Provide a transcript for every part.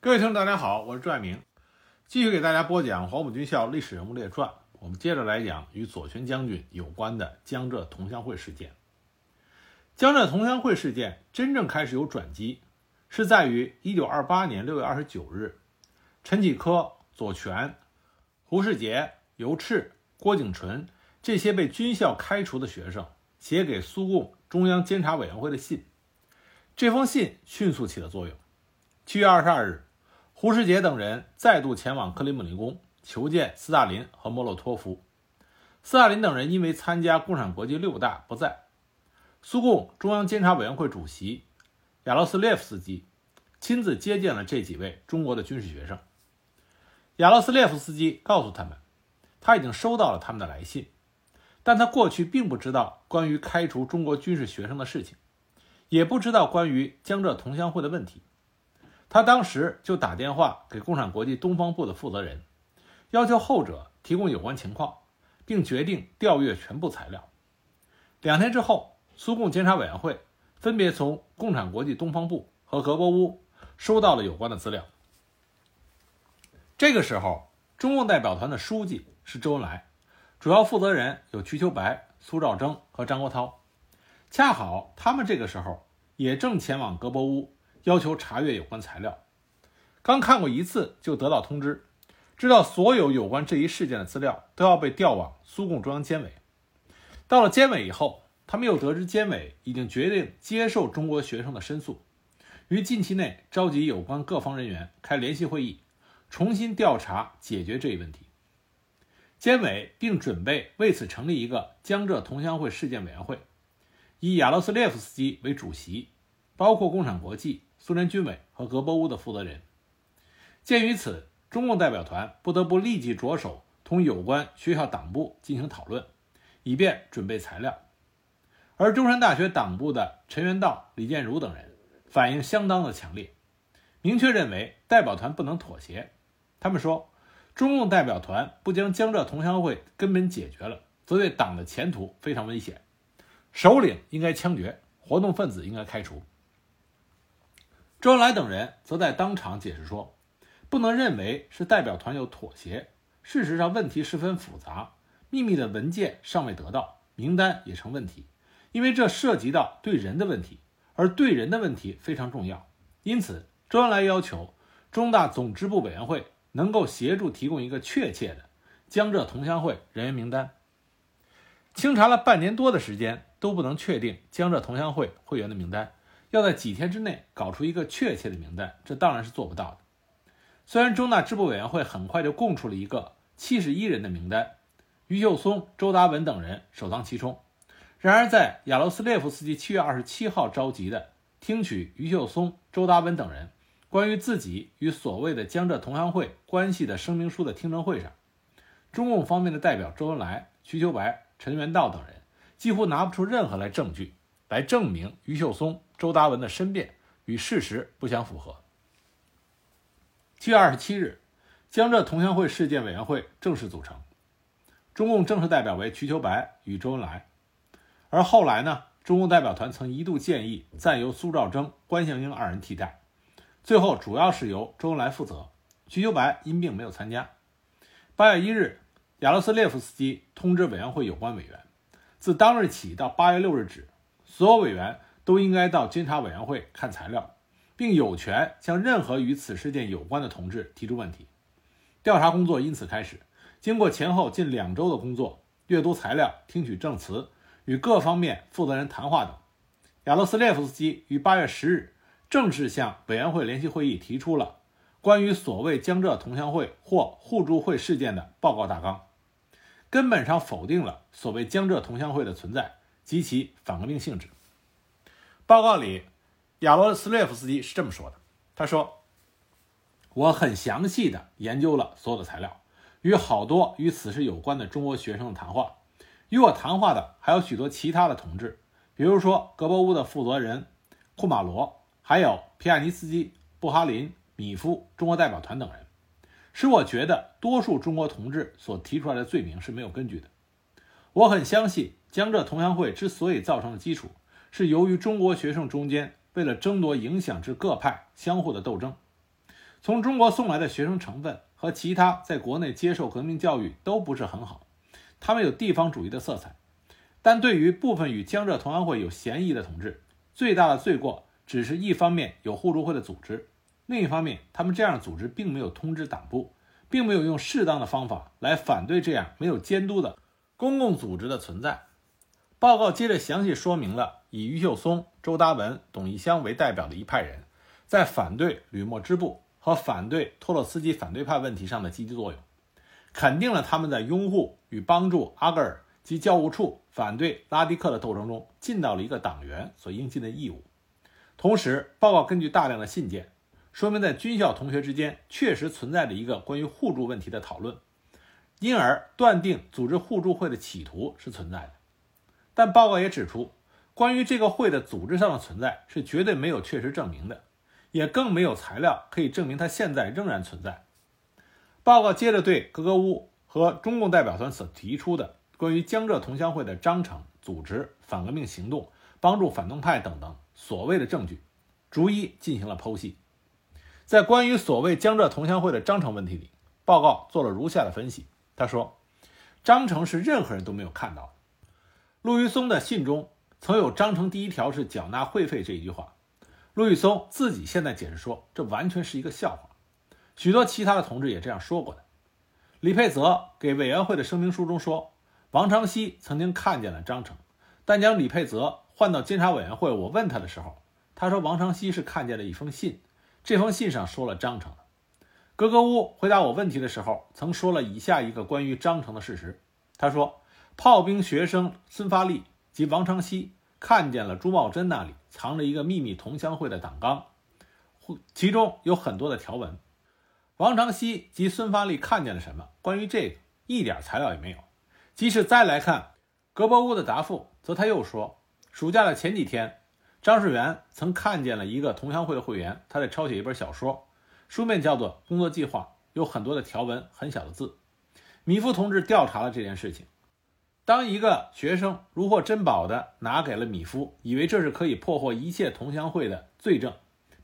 各位听众，大家好，我是朱爱明，继续给大家播讲《黄埔军校历史人物列传》。我们接着来讲与左权将军有关的江浙同乡会事件。江浙同乡会事件真正开始有转机，是在于1928年6月29日，陈启科、左权、胡世杰、尤赤、郭景纯这些被军校开除的学生写给苏共中央监察委员会的信。这封信迅速起了作用。7月22日。胡世杰等人再度前往克里姆林宫求见斯大林和莫洛托夫。斯大林等人因为参加共产国际六大不在。苏共中央监察委员会主席亚罗斯列夫斯基亲自接见了这几位中国的军事学生。亚罗斯列夫斯基告诉他们，他已经收到了他们的来信，但他过去并不知道关于开除中国军事学生的事情，也不知道关于江浙同乡会的问题。他当时就打电话给共产国际东方部的负责人，要求后者提供有关情况，并决定调阅全部材料。两天之后，苏共监察委员会分别从共产国际东方部和格博乌收到了有关的资料。这个时候，中共代表团的书记是周恩来，主要负责人有瞿秋白、苏兆征和张国焘，恰好他们这个时候也正前往格博乌。要求查阅有关材料，刚看过一次就得到通知，知道所有有关这一事件的资料都要被调往苏共中央监委。到了监委以后，他们又得知监委已经决定接受中国学生的申诉，于近期内召集有关各方人员开联席会议，重新调查解决这一问题。监委并准备为此成立一个江浙同乡会事件委员会，以亚罗斯列夫斯基为主席，包括共产国际。苏联军委和格博乌的负责人，鉴于此，中共代表团不得不立即着手同有关学校党部进行讨论，以便准备材料。而中山大学党部的陈元道、李建儒等人反应相当的强烈，明确认为代表团不能妥协。他们说，中共代表团不将江浙同乡会根本解决了，则对党的前途非常危险，首领应该枪决，活动分子应该开除。周恩来等人则在当场解释说：“不能认为是代表团有妥协，事实上问题十分复杂，秘密的文件尚未得到，名单也成问题，因为这涉及到对人的问题，而对人的问题非常重要。因此，周恩来要求中大总支部委员会能够协助提供一个确切的江浙同乡会人员名单。清查了半年多的时间，都不能确定江浙同乡会会员的名单。”要在几天之内搞出一个确切的名单，这当然是做不到的。虽然中大支部委员会很快就供出了一个七十一人的名单，于秀松、周达文等人首当其冲。然而，在亚罗斯列夫斯基七月二十七号召集的听取于秀松、周达文等人关于自己与所谓的江浙同乡会关系的声明书的听证会上，中共方面的代表周恩来、瞿秋白、陈元道等人几乎拿不出任何来证据来证明于秀松。周达文的申辩与事实不相符合。七月二十七日，江浙同乡会事件委员会正式组成，中共正式代表为瞿秋白与周恩来。而后来呢，中共代表团曾一度建议暂由苏兆征、关向英二人替代，最后主要是由周恩来负责，瞿秋白因病没有参加。八月一日，亚罗斯列夫斯基通知委员会有关委员，自当日起到八月六日止，所有委员。都应该到监察委员会看材料，并有权向任何与此事件有关的同志提出问题。调查工作因此开始。经过前后近两周的工作，阅读材料、听取证词、与各方面负责人谈话等，亚罗斯列夫斯基于八月十日正式向委员会联席会议提出了关于所谓江浙同乡会或互助会事件的报告大纲，根本上否定了所谓江浙同乡会的存在及其反革命性质。报告里，亚罗斯列夫斯基是这么说的：“他说，我很详细的研究了所有的材料，与好多与此事有关的中国学生的谈话。与我谈话的还有许多其他的同志，比如说格伯乌的负责人库马罗，还有皮亚尼斯基、布哈林、米夫、中国代表团等人，使我觉得多数中国同志所提出来的罪名是没有根据的。我很相信江浙同乡会之所以造成的基础。”是由于中国学生中间为了争夺影响之各派相互的斗争，从中国送来的学生成分和其他在国内接受革命教育都不是很好，他们有地方主义的色彩。但对于部分与江浙同乡会有嫌疑的同志，最大的罪过只是一方面有互助会的组织，另一方面他们这样组织并没有通知党部，并没有用适当的方法来反对这样没有监督的公共组织的存在。报告接着详细说明了以余秀松、周达文、董一湘为代表的一派人在反对吕莫支部和反对托洛斯基反对派问题上的积极作用，肯定了他们在拥护与帮助阿格尔。及教务处反对拉迪克的斗争中尽到了一个党员所应尽的义务。同时，报告根据大量的信件，说明在军校同学之间确实存在着一个关于互助问题的讨论，因而断定组织互助会的企图是存在的。但报告也指出，关于这个会的组织上的存在是绝对没有确实证明的，也更没有材料可以证明它现在仍然存在。报告接着对格格巫和中共代表团所提出的。关于江浙同乡会的章程、组织、反革命行动、帮助反动派等等所谓的证据，逐一进行了剖析。在关于所谓江浙同乡会的章程问题里，报告做了如下的分析。他说，章程是任何人都没有看到的。陆玉松的信中曾有章程第一条是缴纳会费这一句话。陆玉松自己现在解释说，这完全是一个笑话。许多其他的同志也这样说过的。李佩泽给委员会的声明书中说。王长熙曾经看见了章程，但将李佩泽换到监察委员会。我问他的时候，他说王长熙是看见了一封信，这封信上说了章程。格格巫回答我问题的时候，曾说了以下一个关于章程的事实：他说，炮兵学生孙发利及王长熙看见了朱茂贞那里藏着一个秘密同乡会的党纲，其中有很多的条文。王长熙及孙发利看见了什么？关于这个，一点材料也没有。即使再来看格伯乌的答复，则他又说，暑假的前几天，张世元曾看见了一个同乡会的会员，他在抄写一本小说，书面叫做《工作计划》，有很多的条文，很小的字。米夫同志调查了这件事情，当一个学生如获珍宝的拿给了米夫，以为这是可以破获一切同乡会的罪证。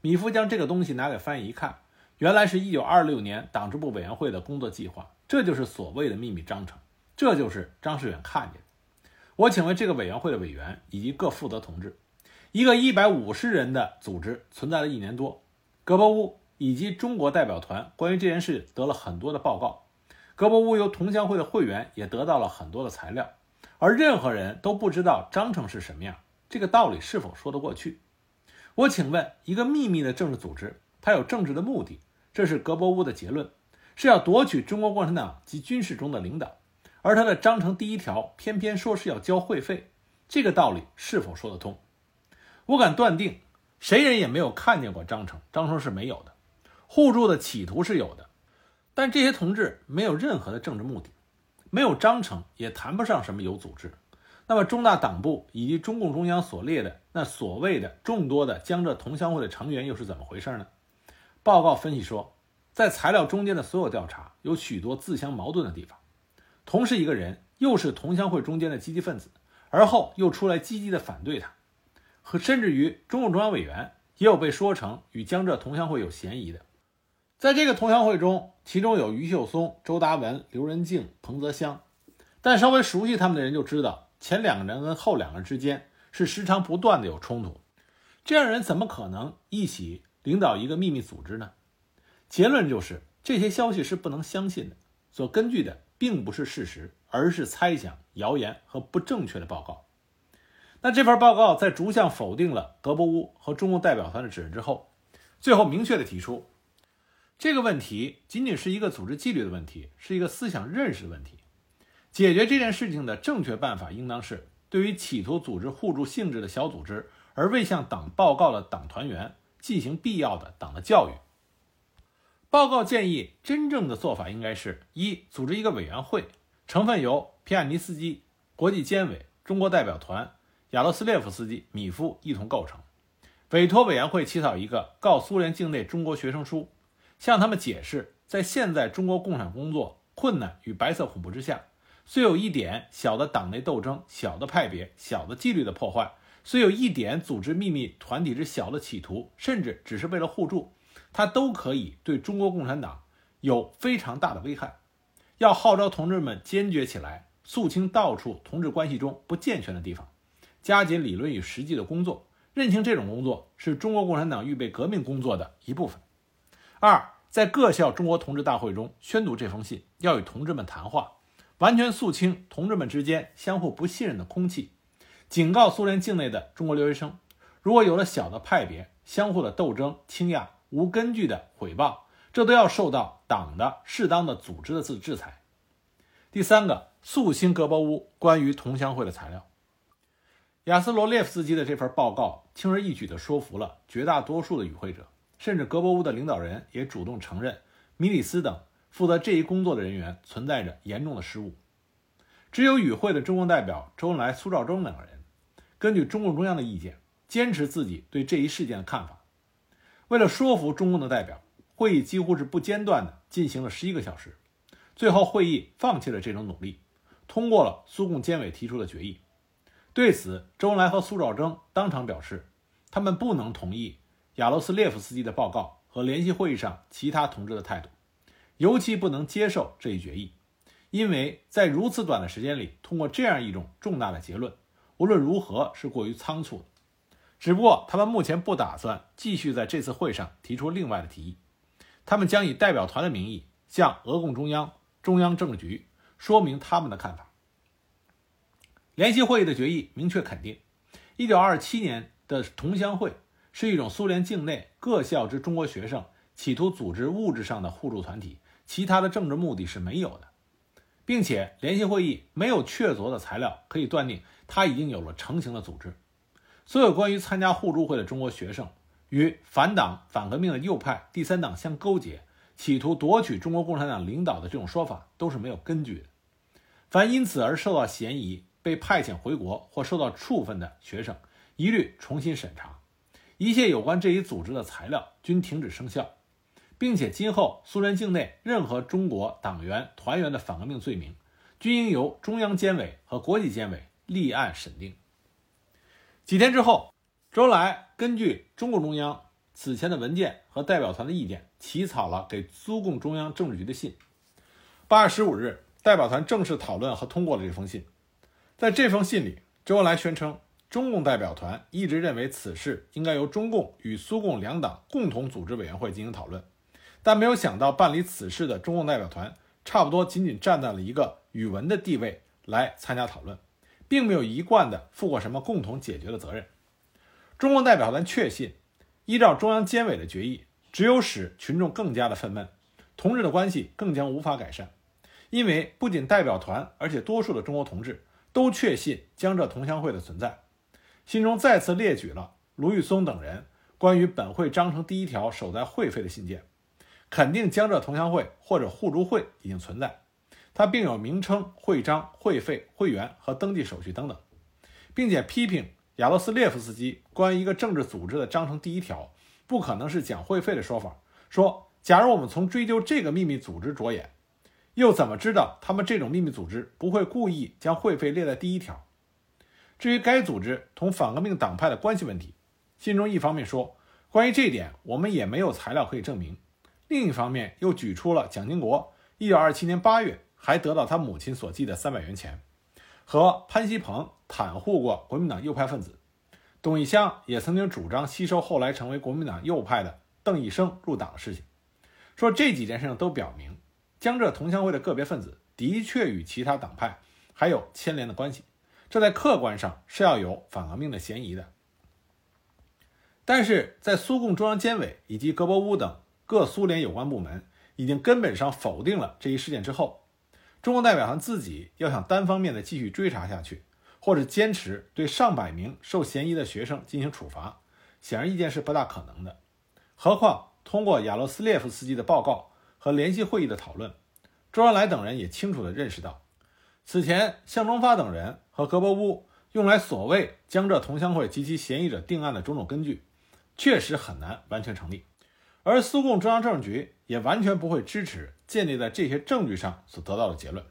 米夫将这个东西拿给翻译一看，原来是一九二六年党支部委员会的工作计划，这就是所谓的秘密章程。这就是张世远看见的。我请问这个委员会的委员以及各负责同志，一个一百五十人的组织存在了一年多，格伯乌以及中国代表团关于这件事得了很多的报告，格伯乌由同乡会的会员也得到了很多的材料，而任何人都不知道章程是什么样，这个道理是否说得过去？我请问，一个秘密的政治组织，它有政治的目的，这是格伯乌的结论，是要夺取中国共产党及军事中的领导。而他的章程第一条偏偏说是要交会费，这个道理是否说得通？我敢断定，谁人也没有看见过章程，章程是没有的。互助的企图是有的，但这些同志没有任何的政治目的，没有章程也谈不上什么有组织。那么中大党部以及中共中央所列的那所谓的众多的江浙同乡会的成员又是怎么回事呢？报告分析说，在材料中间的所有调查有许多自相矛盾的地方。同是一个人，又是同乡会中间的积极分子，而后又出来积极的反对他，和甚至于中共中央委员也有被说成与江浙同乡会有嫌疑的。在这个同乡会中，其中有余秀松、周达文、刘仁静、彭泽湘，但稍微熟悉他们的人就知道，前两个人跟后两个人之间是时常不断的有冲突。这样人怎么可能一起领导一个秘密组织呢？结论就是，这些消息是不能相信的，所根据的。并不是事实，而是猜想、谣言和不正确的报告。那这份报告在逐项否定了德伯乌和中共代表团的指认之后，最后明确的提出，这个问题仅仅是一个组织纪律的问题，是一个思想认识的问题。解决这件事情的正确办法，应当是对于企图组织互助性质的小组织而未向党报告的党团员进行必要的党的教育。报告建议，真正的做法应该是：一、组织一个委员会，成分由皮亚尼斯基、国际监委、中国代表团、亚罗斯列夫斯基、米夫一同构成；委托委员会起草一个告苏联境内中国学生书，向他们解释，在现在中国共产工作困难与白色恐怖之下，虽有一点小的党内斗争、小的派别、小的纪律的破坏，虽有一点组织秘密团体之小的企图，甚至只是为了互助。它都可以对中国共产党有非常大的危害。要号召同志们坚决起来，肃清到处同志关系中不健全的地方，加紧理论与实际的工作，认清这种工作是中国共产党预备革命工作的一部分。二，在各校中国同志大会中宣读这封信，要与同志们谈话，完全肃清同志们之间相互不信任的空气，警告苏联境内的中国留学生，如果有了小的派别，相互的斗争、倾轧、无根据的毁谤。这都要受到党的适当的组织的制制裁。第三个，肃清格伯乌关于同乡会的材料。亚斯罗列夫斯基的这份报告轻而易举地说服了绝大多数的与会者，甚至格伯乌的领导人也主动承认米里斯等负责这一工作的人员存在着严重的失误。只有与会的中共代表周恩来、苏兆征两个人，根据中共中央的意见，坚持自己对这一事件的看法。为了说服中共的代表。会议几乎是不间断地进行了十一个小时，最后会议放弃了这种努力，通过了苏共监委提出的决议。对此，周恩来和苏兆征当场表示，他们不能同意亚罗斯列夫斯基的报告和联席会议上其他同志的态度，尤其不能接受这一决议，因为在如此短的时间里通过这样一种重大的结论，无论如何是过于仓促的。只不过，他们目前不打算继续在这次会上提出另外的提议。他们将以代表团的名义向俄共中央、中央政治局说明他们的看法。联席会议的决议明确肯定，1927年的同乡会是一种苏联境内各校之中国学生企图组织物质上的互助团体，其他的政治目的是没有的，并且联席会议没有确凿的材料可以断定他已经有了成型的组织。所有关于参加互助会的中国学生。与反党反革命的右派第三党相勾结，企图夺取中国共产党领导的这种说法都是没有根据的。凡因此而受到嫌疑、被派遣回国或受到处分的学生，一律重新审查，一切有关这一组织的材料均停止生效，并且今后苏联境内任何中国党员团员的反革命罪名，均应由中央监委和国际监委立案审定。几天之后。周恩来根据中共中央此前的文件和代表团的意见，起草了给苏共中央政治局的信。八月十五日，代表团正式讨论和通过了这封信。在这封信里，周恩来宣称，中共代表团一直认为此事应该由中共与苏共两党共同组织委员会进行讨论，但没有想到办理此事的中共代表团差不多仅仅站在了一个语文的地位来参加讨论，并没有一贯的负过什么共同解决的责任。中共代表团确信，依照中央监委的决议，只有使群众更加的愤懑，同志的关系更将无法改善。因为不仅代表团，而且多数的中国同志都确信江浙同乡会的存在。信中再次列举了卢玉松等人关于本会章程第一条守在会费的信件，肯定江浙同乡会或者互助会已经存在。它并有名称、会章、会费、会员和登记手续等等，并且批评。亚罗斯列夫斯基关于一个政治组织的章程第一条，不可能是讲会费的说法。说，假如我们从追究这个秘密组织着眼，又怎么知道他们这种秘密组织不会故意将会费列在第一条？至于该组织同反革命党派的关系问题，信中一方面说，关于这一点我们也没有材料可以证明；另一方面又举出了蒋经国1927年8月还得到他母亲所寄的300元钱。和潘锡鹏袒护过国民党右派分子，董一香也曾经主张吸收后来成为国民党右派的邓一生入党的事情，说这几件事情都表明，江浙同乡会的个别分子的确与其他党派还有牵连的关系，这在客观上是要有反革命的嫌疑的。但是在苏共中央监委以及格博乌等各苏联有关部门已经根本上否定了这一事件之后。中共代表团自己要想单方面的继续追查下去，或者坚持对上百名受嫌疑的学生进行处罚，显而易见是不大可能的。何况通过亚罗斯列夫斯基的报告和联席会议的讨论，周恩来等人也清楚地认识到，此前向忠发等人和格伯乌用来所谓江浙同乡会及其嫌疑者定案的种种根据，确实很难完全成立。而苏共中央政治局也完全不会支持建立在这些证据上所得到的结论，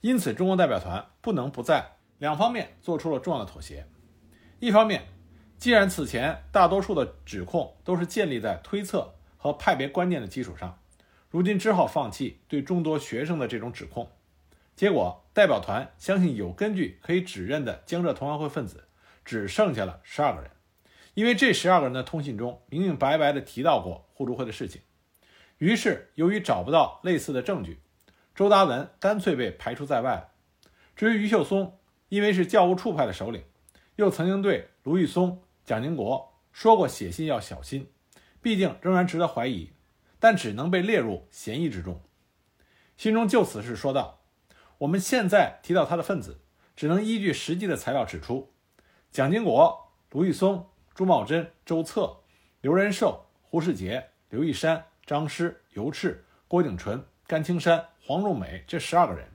因此中国代表团不能不在两方面做出了重要的妥协。一方面，既然此前大多数的指控都是建立在推测和派别观念的基础上，如今只好放弃对众多学生的这种指控。结果，代表团相信有根据可以指认的江浙同乡会分子只剩下了十二个人，因为这十二个人的通信中明明白白地提到过互助会的事情。于是，由于找不到类似的证据，周达文干脆被排除在外了。至于于秀松，因为是教务处派的首领，又曾经对卢玉松、蒋经国说过写信要小心，毕竟仍然值得怀疑，但只能被列入嫌疑之中。信中就此事说道：“我们现在提到他的分子，只能依据实际的材料指出，蒋经国、卢玉松、朱茂贞、周策、刘仁寿、胡世杰、刘一山。”张师、尤赤、郭景纯、甘青山、黄仲美这十二个人，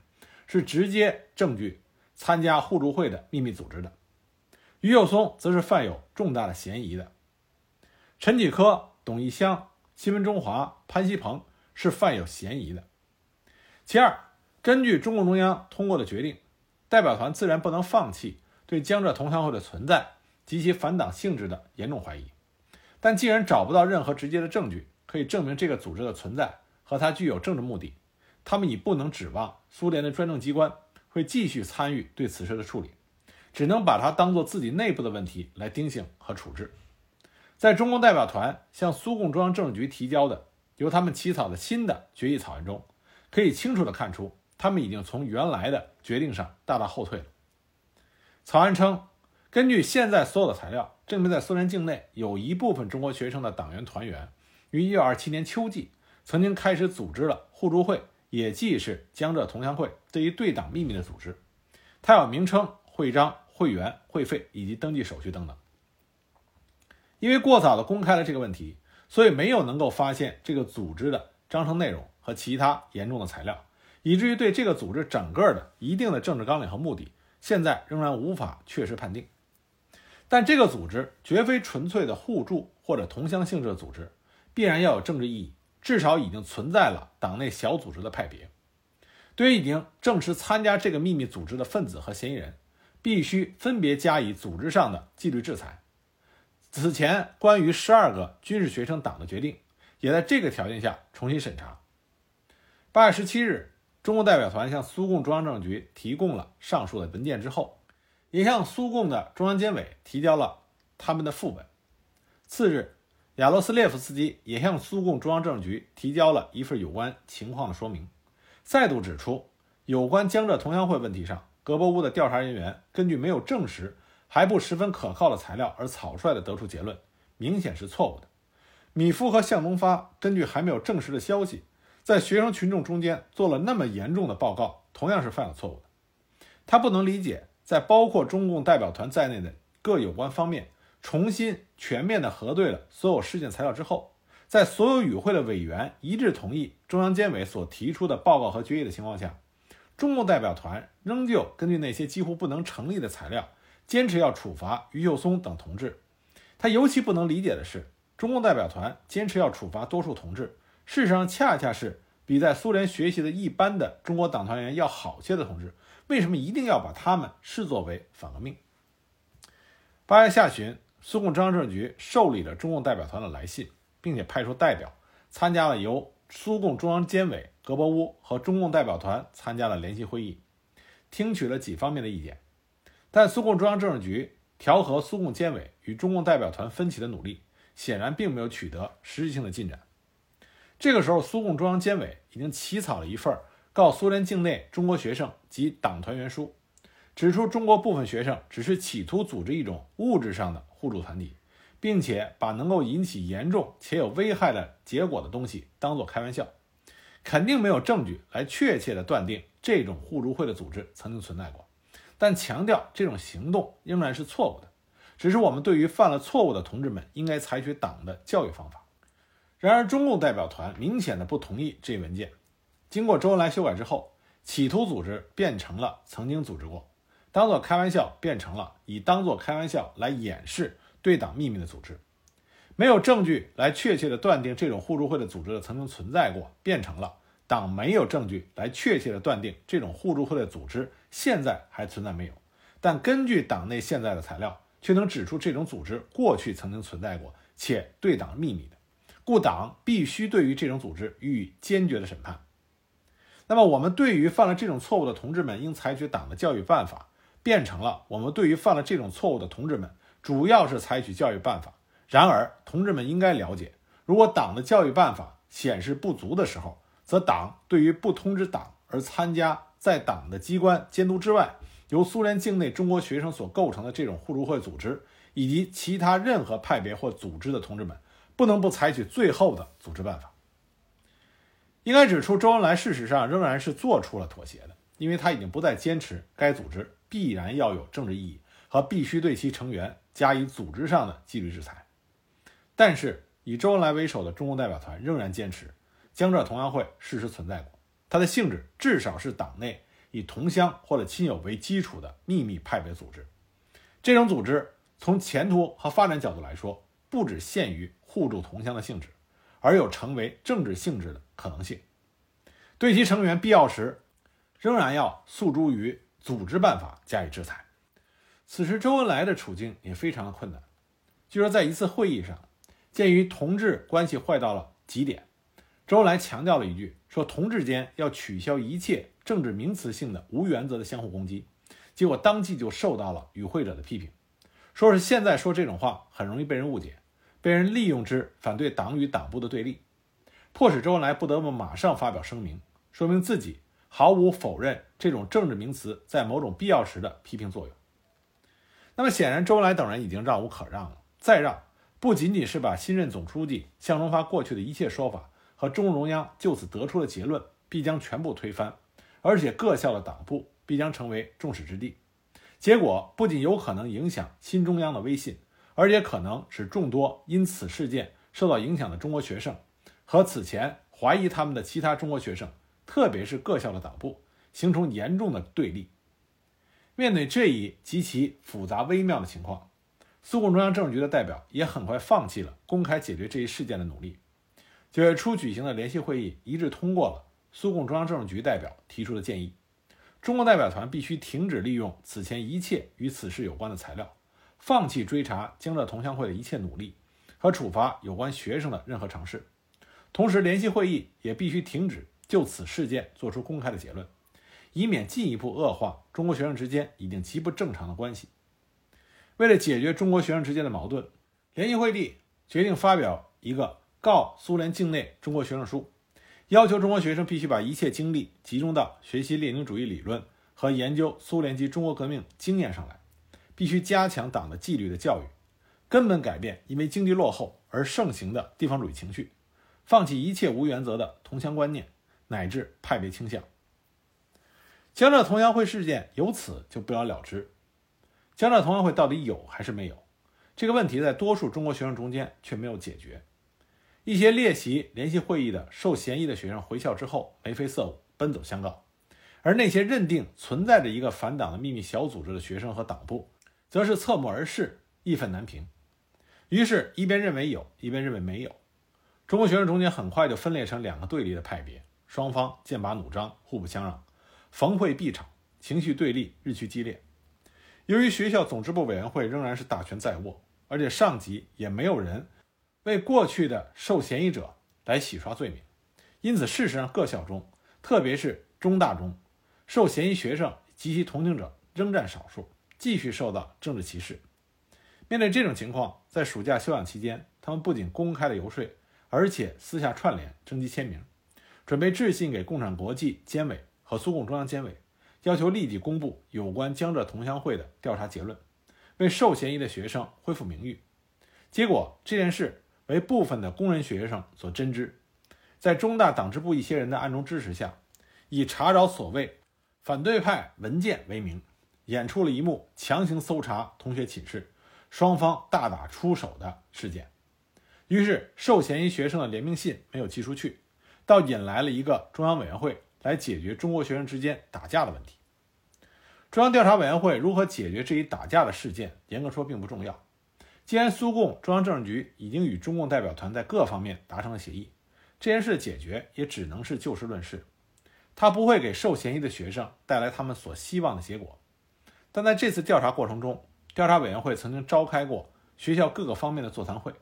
是直接证据参加互助会的秘密组织的。于幼松则是犯有重大的嫌疑的。陈启科、董一香、新闻中华、潘锡鹏是犯有嫌疑的。其二，根据中共中央通过的决定，代表团自然不能放弃对江浙同乡会的存在及其反党性质的严重怀疑。但既然找不到任何直接的证据，可以证明这个组织的存在和它具有政治目的，他们已不能指望苏联的专政机关会继续参与对此事的处理，只能把它当做自己内部的问题来盯性和处置。在中共代表团向苏共中央政治局提交的由他们起草的新的决议草案中，可以清楚地看出，他们已经从原来的决定上大大后退了。草案称，根据现在所有的材料，证明在苏联境内有一部分中国学生的党员团员。于一九二七年秋季，曾经开始组织了互助会，也即是江浙同乡会这一对党秘密的组织。它有名称、会章、会员、会费以及登记手续等等。因为过早的公开了这个问题，所以没有能够发现这个组织的章程内容和其他严重的材料，以至于对这个组织整个的一定的政治纲领和目的，现在仍然无法确实判定。但这个组织绝非纯粹的互助或者同乡性质的组织。必然要有政治意义，至少已经存在了党内小组织的派别。对于已经正式参加这个秘密组织的分子和嫌疑人，必须分别加以组织上的纪律制裁。此前关于十二个军事学生党的决定，也在这个条件下重新审查。八月十七日，中共代表团向苏共中央政治局提供了上述的文件之后，也向苏共的中央监委提交了他们的副本。次日。亚罗斯列夫斯基也向苏共中央政治局提交了一份有关情况的说明，再度指出，有关江浙同乡会问题上，葛伯乌的调查人员根据没有证实、还不十分可靠的材料而草率地得出结论，明显是错误的。米夫和向东发根据还没有证实的消息，在学生群众中间做了那么严重的报告，同样是犯了错误的。他不能理解，在包括中共代表团在内的各有关方面。重新全面地核对了所有事件材料之后，在所有与会的委员一致同意中央监委所提出的报告和决议的情况下，中共代表团仍旧根据那些几乎不能成立的材料，坚持要处罚于秀松等同志。他尤其不能理解的是，中共代表团坚持要处罚多数同志，事实上恰恰是比在苏联学习的一般的中国党团员要好些的同志，为什么一定要把他们视作为反革命？八月下旬。苏共中央政治局受理了中共代表团的来信，并且派出代表参加了由苏共中央监委格伯乌和中共代表团参加了联席会议，听取了几方面的意见。但苏共中央政治局调和苏共监委与中共代表团分歧的努力，显然并没有取得实质性的进展。这个时候，苏共中央监委已经起草了一份告苏联境内中国学生及党团员书。指出，中国部分学生只是企图组织一种物质上的互助团体，并且把能够引起严重且有危害的结果的东西当作开玩笑，肯定没有证据来确切的断定这种互助会的组织曾经存在过。但强调这种行动仍然是错误的，只是我们对于犯了错误的同志们应该采取党的教育方法。然而，中共代表团明显的不同意这一文件，经过周恩来修改之后，企图组织变成了曾经组织过。当做开玩笑变成了以当做开玩笑来掩饰对党秘密的组织，没有证据来确切的断定这种互助会的组织的曾经存在过，变成了党没有证据来确切的断定这种互助会的组织现在还存在没有，但根据党内现在的材料，却能指出这种组织过去曾经存在过且对党秘密，故党必须对于这种组织予以坚决的审判。那么，我们对于犯了这种错误的同志们，应采取党的教育办法，变成了我们对于犯了这种错误的同志们，主要是采取教育办法。然而，同志们应该了解，如果党的教育办法显示不足的时候，则党对于不通知党而参加在党的机关监督之外，由苏联境内中国学生所构成的这种互助会组织，以及其他任何派别或组织的同志们，不能不采取最后的组织办法。应该指出，周恩来事实上仍然是做出了妥协的，因为他已经不再坚持该组织必然要有政治意义和必须对其成员加以组织上的纪律制裁。但是，以周恩来为首的中共代表团仍然坚持，江浙同乡会事实存在过，它的性质至少是党内以同乡或者亲友为基础的秘密派别组织。这种组织从前途和发展角度来说，不只限于互助同乡的性质。而有成为政治性质的可能性，对其成员必要时，仍然要诉诸于组织办法加以制裁。此时，周恩来的处境也非常的困难。据说，在一次会议上，鉴于同志关系坏到了极点，周恩来强调了一句，说同志间要取消一切政治名词性的无原则的相互攻击。结果当即就受到了与会者的批评，说是现在说这种话很容易被人误解。被人利用之，反对党与党部的对立，迫使周恩来不得不马上发表声明，说明自己毫无否认这种政治名词在某种必要时的批评作用。那么显然，周恩来等人已经让无可让了，再让不仅仅是把新任总书记向忠发过去的一切说法和中共中央就此得出的结论必将全部推翻，而且各校的党部必将成为众矢之的。结果不仅有可能影响新中央的威信。而且可能使众多因此事件受到影响的中国学生和此前怀疑他们的其他中国学生，特别是各校的党部，形成严重的对立。面对这一极其复杂微妙的情况，苏共中央政治局的代表也很快放弃了公开解决这一事件的努力。九月初举行的联席会议一致通过了苏共中央政治局代表提出的建议：中国代表团必须停止利用此前一切与此事有关的材料。放弃追查江浙同乡会的一切努力和处罚有关学生的任何尝试，同时联席会议也必须停止就此事件作出公开的结论，以免进一步恶化中国学生之间已经极不正常的关系。为了解决中国学生之间的矛盾，联席会议决定发表一个告苏联境内中国学生书，要求中国学生必须把一切精力集中到学习列宁主义理论和研究苏联及中国革命经验上来。必须加强党的纪律的教育，根本改变因为经济落后而盛行的地方主义情绪，放弃一切无原则的同乡观念乃至派别倾向。江浙同乡会事件由此就不了了之。江浙同乡会到底有还是没有？这个问题在多数中国学生中间却没有解决。一些列席联席会议的受嫌疑的学生回校之后眉飞色舞，奔走相告；而那些认定存在着一个反党的秘密小组织的学生和党部。则是侧目而视，义愤难平。于是，一边认为有，一边认为没有。中国学生中间很快就分裂成两个对立的派别，双方剑拔弩张，互不相让，逢会必吵，情绪对立日趋激烈。由于学校总支部委员会仍然是大权在握，而且上级也没有人为过去的受嫌疑者来洗刷罪名，因此，事实上各校中，特别是中大中，受嫌疑学生及其同情者仍占少数。继续受到政治歧视。面对这种情况，在暑假休养期间，他们不仅公开的游说，而且私下串联征集签名，准备致信给共产国际监委和苏共中央监委，要求立即公布有关江浙同乡会的调查结论，为受嫌疑的学生恢复名誉。结果这件事为部分的工人学生所真知，在中大党支部一些人的暗中支持下，以查找所谓反对派文件为名。演出了一幕强行搜查同学寝室、双方大打出手的事件，于是受嫌疑学生的联名信没有寄出去，倒引来了一个中央委员会来解决中国学生之间打架的问题。中央调查委员会如何解决这一打架的事件，严格说并不重要。既然苏共中央政治局已经与中共代表团在各方面达成了协议，这件事的解决也只能是就事论事，他不会给受嫌疑的学生带来他们所希望的结果。但在这次调查过程中，调查委员会曾经召开过学校各个方面的座谈会，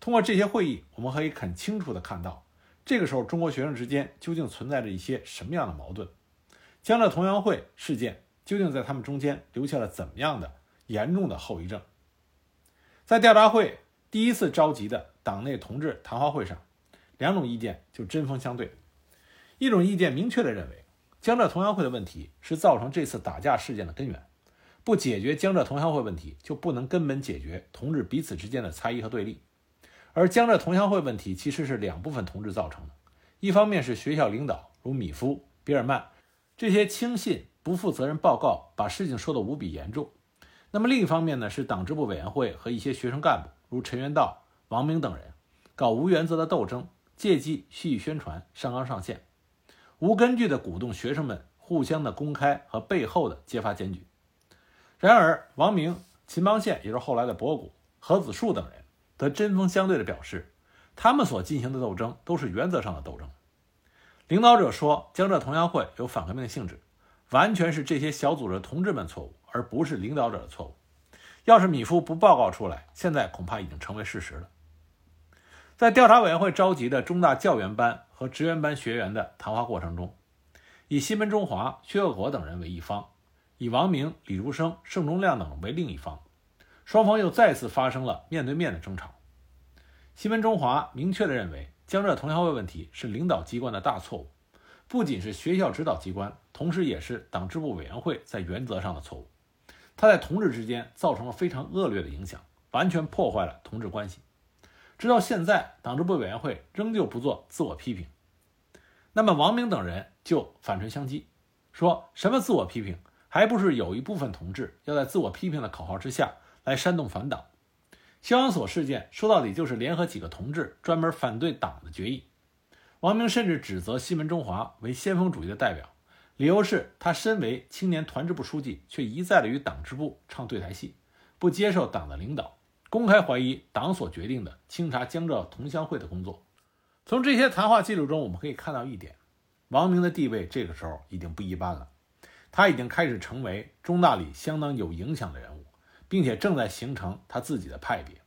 通过这些会议，我们可以很清楚地看到，这个时候中国学生之间究竟存在着一些什么样的矛盾，江浙同乡会事件究竟在他们中间留下了怎么样的严重的后遗症。在调查会第一次召集的党内同志谈话会上，两种意见就针锋相对。一种意见明确地认为，江浙同乡会的问题是造成这次打架事件的根源，不解决江浙同乡会问题，就不能根本解决同志彼此之间的猜疑和对立。而江浙同乡会问题其实是两部分同志造成的，一方面是学校领导如米夫、比尔曼这些轻信不负责任报告，把事情说得无比严重。那么另一方面呢，是党支部委员会和一些学生干部，如陈元道、王明等人，搞无原则的斗争，借机蓄意宣传，上纲上线，无根据的鼓动学生们互相的公开和背后的揭发检举。然而，王明、秦邦宪，也就是后来的博古、何子树等人，则针锋相对地表示，他们所进行的斗争都是原则上的斗争。领导者说，江浙同乡会有反革命的性质，完全是这些小组织同志们错误。而不是领导者的错误。要是米夫不报告出来，现在恐怕已经成为事实了。在调查委员会召集的中大教员班和职员班学员的谈话过程中，以西门中华、薛岳国等人为一方，以王明、李如生、盛忠亮等为另一方，双方又再次发生了面对面的争吵。西门中华明确地认为，江浙同乡会问题是领导机关的大错误，不仅是学校指导机关，同时也是党支部委员会在原则上的错误。他在同志之间造成了非常恶劣的影响，完全破坏了同志关系。直到现在，党支部委员会仍旧不做自我批评。那么王明等人就反唇相讥，说什么自我批评，还不是有一部分同志要在自我批评的口号之下来煽动反党？消防所事件说到底就是联合几个同志专门反对党的决议。王明甚至指责西门中华为先锋主义的代表。理由是他身为青年团支部书记，却一再的与党支部唱对台戏，不接受党的领导，公开怀疑党所决定的清查江浙同乡会的工作。从这些谈话记录中，我们可以看到一点：王明的地位这个时候已经不一般了，他已经开始成为中大里相当有影响的人物，并且正在形成他自己的派别。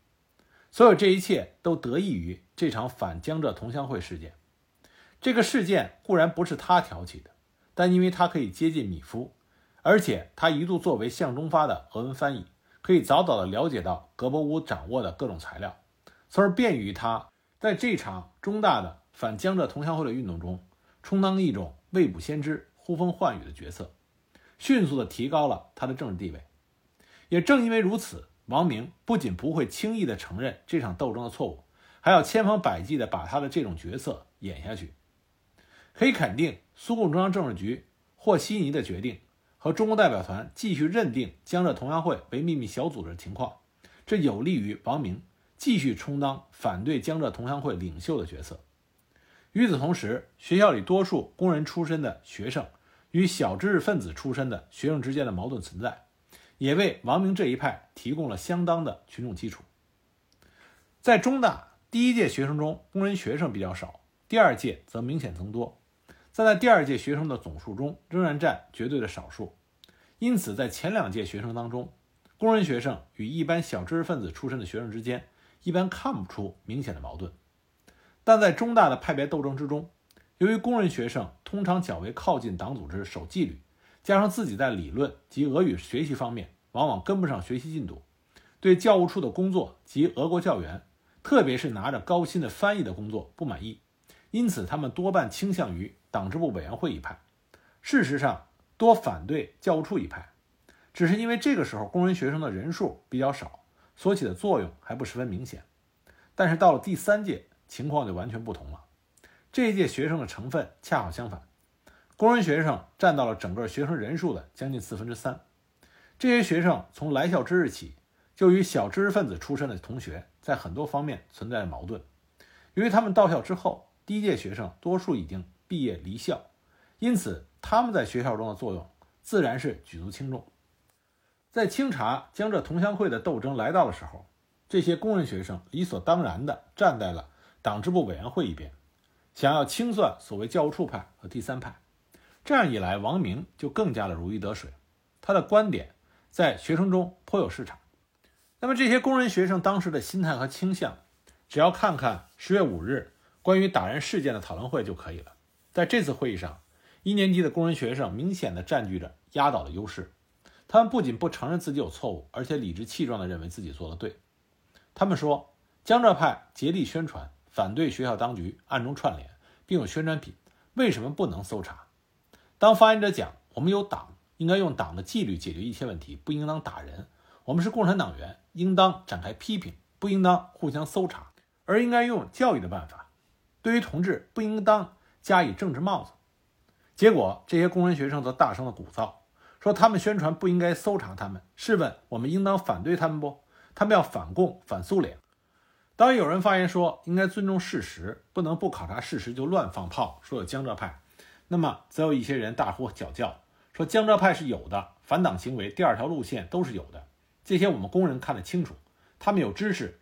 所有这一切都得益于这场反江浙同乡会事件。这个事件固然不是他挑起的。但因为他可以接近米夫，而且他一度作为向忠发的俄文翻译，可以早早的了解到格伯乌掌握的各种材料，从而便于他在这场中大的反江浙同乡会的运动中，充当一种未卜先知、呼风唤雨的角色，迅速的提高了他的政治地位。也正因为如此，王明不仅不会轻易的承认这场斗争的错误，还要千方百计的把他的这种角色演下去。可以肯定，苏共中央政治局霍希尼的决定和中国代表团继续认定江浙同乡会为秘密小组的情况，这有利于王明继续充当反对江浙同乡会领袖的角色。与此同时，学校里多数工人出身的学生与小知识分子出身的学生之间的矛盾存在，也为王明这一派提供了相当的群众基础。在中大第一届学生中，工人学生比较少，第二届则明显增多。但在第二届学生的总数中，仍然占绝对的少数，因此在前两届学生当中，工人学生与一般小知识分子出身的学生之间，一般看不出明显的矛盾。但在中大的派别斗争之中，由于工人学生通常较为靠近党组织、守纪律，加上自己在理论及俄语学习方面往往跟不上学习进度，对教务处的工作及俄国教员，特别是拿着高薪的翻译的工作不满意，因此他们多半倾向于。党支部委员会一派，事实上多反对教务处一派，只是因为这个时候工人学生的人数比较少，所起的作用还不十分明显。但是到了第三届，情况就完全不同了。这一届学生的成分恰好相反，工人学生占到了整个学生人数的将近四分之三。这些学生从来校之日起，就与小知识分子出身的同学在很多方面存在矛盾。由于他们到校之后，第一届学生多数已经。毕业离校，因此他们在学校中的作用自然是举足轻重。在清查江浙同乡会的斗争来到的时候，这些工人学生理所当然地站在了党支部委员会一边，想要清算所谓教务处派和第三派。这样一来，王明就更加的如鱼得水，他的观点在学生中颇有市场。那么这些工人学生当时的心态和倾向，只要看看十月五日关于打人事件的讨论会就可以了。在这次会议上，一年级的工人学生明显的占据着压倒的优势。他们不仅不承认自己有错误，而且理直气壮地认为自己做得对。他们说，江浙派竭力宣传，反对学校当局暗中串联，并有宣传品，为什么不能搜查？当发言者讲，我们有党，应该用党的纪律解决一切问题，不应当打人。我们是共产党员，应当展开批评，不应当互相搜查，而应该用教育的办法。对于同志，不应当加以政治帽子。结果，这些工人学生则大声的鼓噪。说他们宣传不应该搜查他们，试问我们应当反对他们不？他们要反共、反苏联。当有人发言说应该尊重事实，不能不考察事实就乱放炮，说有江浙派，那么则有一些人大呼小叫，说江浙派是有的，反党行为第二条路线都是有的。这些我们工人看得清楚，他们有知识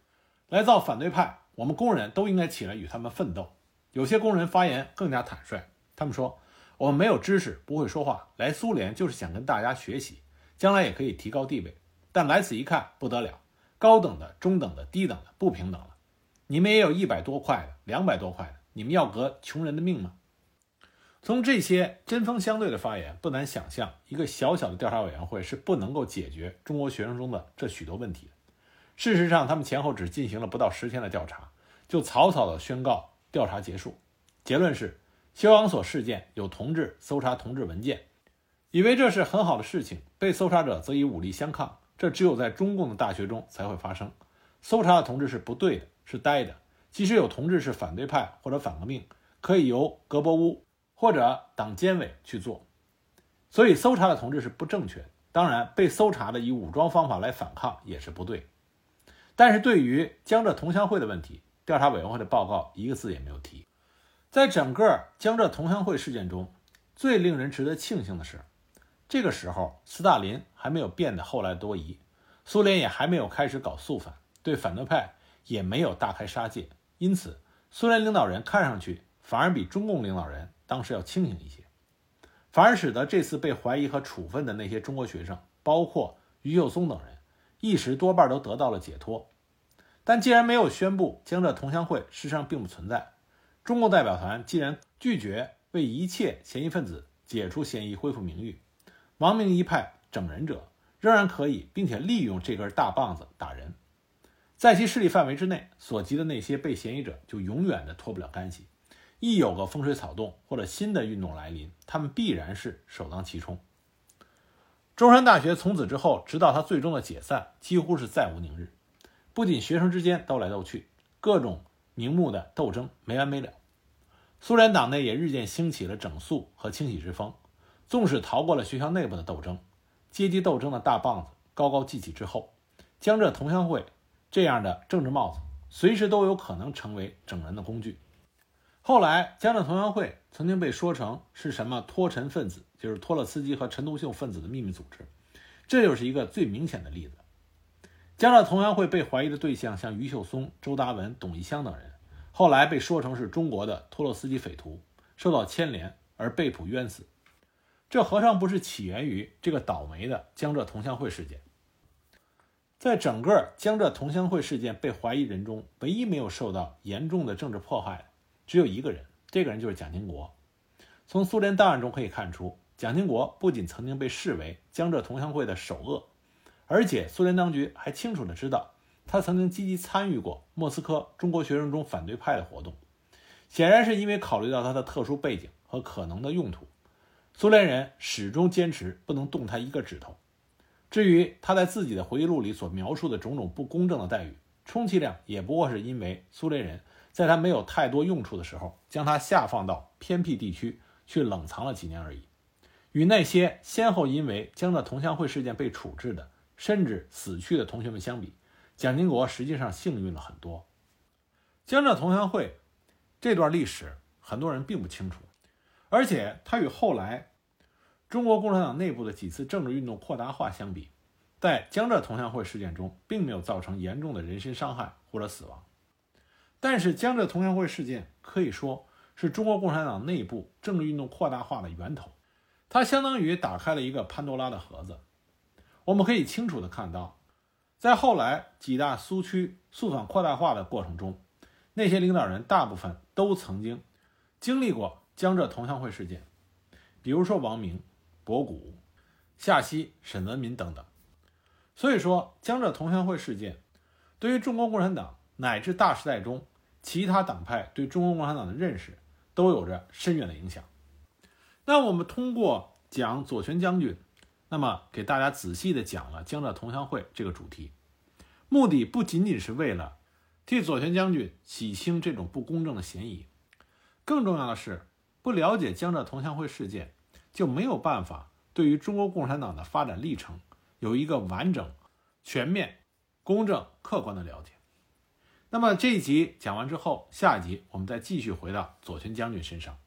来造反对派，我们工人都应该起来与他们奋斗。有些工人发言更加坦率，他们说。我们没有知识，不会说话，来苏联就是想跟大家学习，将来也可以提高地位。但来此一看，不得了，高等的、中等的、低等的，不平等了。你们也有一百多块的，两百多块的，你们要革穷人的命吗？从这些针锋相对的发言，不难想象，一个小小的调查委员会是不能够解决中国学生中的这许多问题的。事实上，他们前后只进行了不到十天的调查，就草草的宣告调查结束，结论是。消防所事件有同志搜查同志文件，以为这是很好的事情，被搜查者则以武力相抗。这只有在中共的大学中才会发生。搜查的同志是不对的，是呆的。即使有同志是反对派或者反革命，可以由格伯乌或者党监委去做。所以搜查的同志是不正确的。当然，被搜查的以武装方法来反抗也是不对。但是对于江浙同乡会的问题，调查委员会的报告一个字也没有提。在整个江浙同乡会事件中，最令人值得庆幸的是，这个时候斯大林还没有变得后来多疑，苏联也还没有开始搞肃反，对反对派也没有大开杀戒，因此苏联领导人看上去反而比中共领导人当时要清醒一些，反而使得这次被怀疑和处分的那些中国学生，包括于秀松等人，一时多半都得到了解脱。但既然没有宣布江浙同乡会，事实上并不存在。中共代表团既然拒绝为一切嫌疑分子解除嫌疑、恢复名誉，王明一派整人者仍然可以，并且利用这根大棒子打人，在其势力范围之内所及的那些被嫌疑者就永远的脱不了干系。一有个风吹草动或者新的运动来临，他们必然是首当其冲。中山大学从此之后，直到它最终的解散，几乎是再无宁日。不仅学生之间斗来斗去，各种。名目的斗争没完没了，苏联党内也日渐兴起了整肃和清洗之风。纵使逃过了学校内部的斗争，阶级斗争的大棒子高高记起之后，江浙同乡会这样的政治帽子随时都有可能成为整人的工具。后来，江浙同乡会曾经被说成是什么托陈分子，就是托洛斯基和陈独秀分子的秘密组织，这就是一个最明显的例子。江浙同乡会被怀疑的对象像余秀松、周达文、董一香等人，后来被说成是中国的托洛斯基匪徒，受到牵连而被捕冤死。这何尝不是起源于这个倒霉的江浙同乡会事件？在整个江浙同乡会事件被怀疑人中，唯一没有受到严重的政治迫害，只有一个人，这个人就是蒋经国。从苏联档案中可以看出，蒋经国不仅曾经被视为江浙同乡会的首恶。而且，苏联当局还清楚地知道，他曾经积极参与过莫斯科中国学生中反对派的活动。显然是因为考虑到他的特殊背景和可能的用途，苏联人始终坚持不能动他一个指头。至于他在自己的回忆录里所描述的种种不公正的待遇，充其量也不过是因为苏联人在他没有太多用处的时候，将他下放到偏僻地区去冷藏了几年而已。与那些先后因为江浙同乡会事件被处置的。甚至死去的同学们相比，蒋经国实际上幸运了很多。江浙同乡会这段历史，很多人并不清楚，而且它与后来中国共产党内部的几次政治运动扩大化相比，在江浙同乡会事件中并没有造成严重的人身伤害或者死亡。但是江浙同乡会事件可以说是中国共产党内部政治运动扩大化的源头，它相当于打开了一个潘多拉的盒子。我们可以清楚地看到，在后来几大苏区肃反扩大化的过程中，那些领导人大部分都曾经经历过江浙同乡会事件，比如说王明、博古、夏曦、沈文民等等。所以说，江浙同乡会事件对于中国共产党乃至大时代中其他党派对中国共产党的认识都有着深远的影响。那我们通过讲左权将军，那么给大家仔细的讲了江浙同乡会这个主题，目的不仅仅是为了替左权将军洗清这种不公正的嫌疑，更重要的是，不了解江浙同乡会事件，就没有办法对于中国共产党的发展历程有一个完整、全面、公正、客观的了解。那么这一集讲完之后，下一集我们再继续回到左权将军身上。